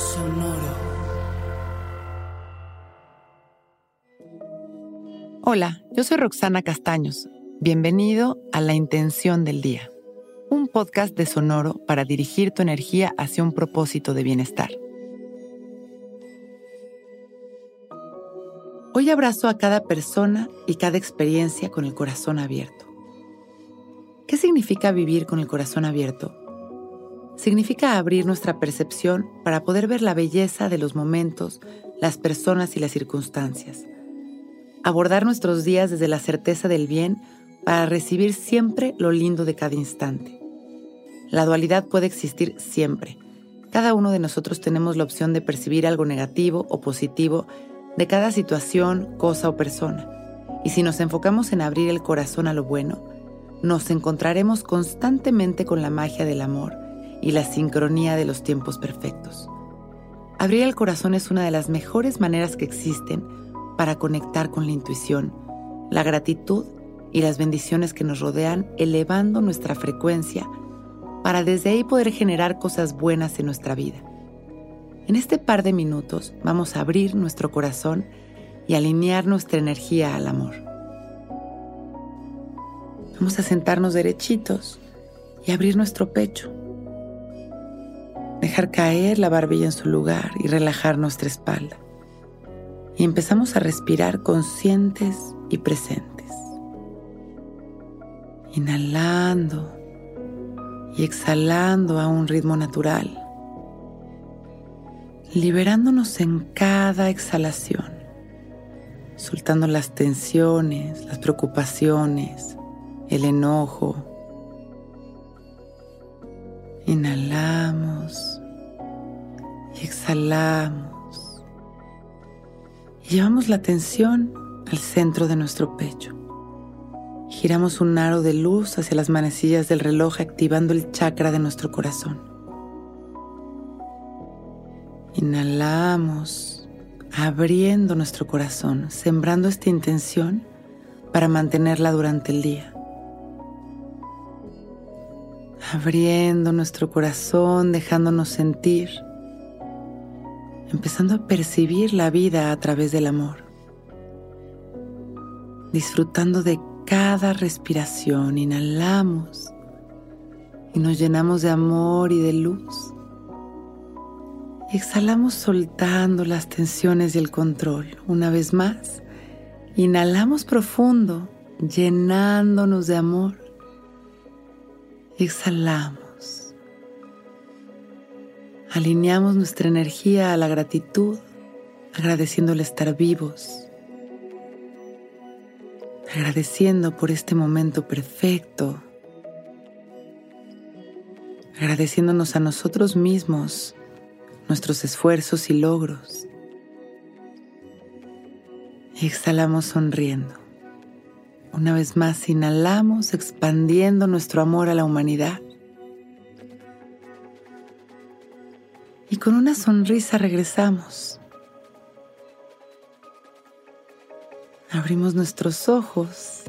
Sonoro. Hola, yo soy Roxana Castaños. Bienvenido a La Intención del Día, un podcast de Sonoro para dirigir tu energía hacia un propósito de bienestar. Hoy abrazo a cada persona y cada experiencia con el corazón abierto. ¿Qué significa vivir con el corazón abierto? Significa abrir nuestra percepción para poder ver la belleza de los momentos, las personas y las circunstancias. Abordar nuestros días desde la certeza del bien para recibir siempre lo lindo de cada instante. La dualidad puede existir siempre. Cada uno de nosotros tenemos la opción de percibir algo negativo o positivo de cada situación, cosa o persona. Y si nos enfocamos en abrir el corazón a lo bueno, nos encontraremos constantemente con la magia del amor y la sincronía de los tiempos perfectos. Abrir el corazón es una de las mejores maneras que existen para conectar con la intuición, la gratitud y las bendiciones que nos rodean, elevando nuestra frecuencia para desde ahí poder generar cosas buenas en nuestra vida. En este par de minutos vamos a abrir nuestro corazón y alinear nuestra energía al amor. Vamos a sentarnos derechitos y abrir nuestro pecho caer la barbilla en su lugar y relajar nuestra espalda. Y empezamos a respirar conscientes y presentes. Inhalando y exhalando a un ritmo natural. Liberándonos en cada exhalación, soltando las tensiones, las preocupaciones, el enojo, Inhalamos exhalamos. Y llevamos la atención al centro de nuestro pecho. Giramos un aro de luz hacia las manecillas del reloj activando el chakra de nuestro corazón. Inhalamos, abriendo nuestro corazón, sembrando esta intención para mantenerla durante el día abriendo nuestro corazón, dejándonos sentir, empezando a percibir la vida a través del amor, disfrutando de cada respiración, inhalamos y nos llenamos de amor y de luz. exhalamos soltando las tensiones y el control. Una vez más, inhalamos profundo, llenándonos de amor exhalamos. Alineamos nuestra energía a la gratitud, agradeciendo el estar vivos, agradeciendo por este momento perfecto, agradeciéndonos a nosotros mismos nuestros esfuerzos y logros. Y exhalamos sonriendo. Una vez más inhalamos expandiendo nuestro amor a la humanidad. y con una sonrisa regresamos. Abrimos nuestros ojos,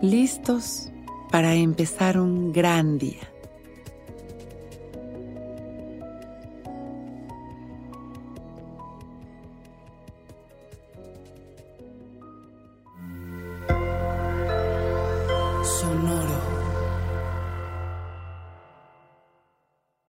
listos para empezar un gran día.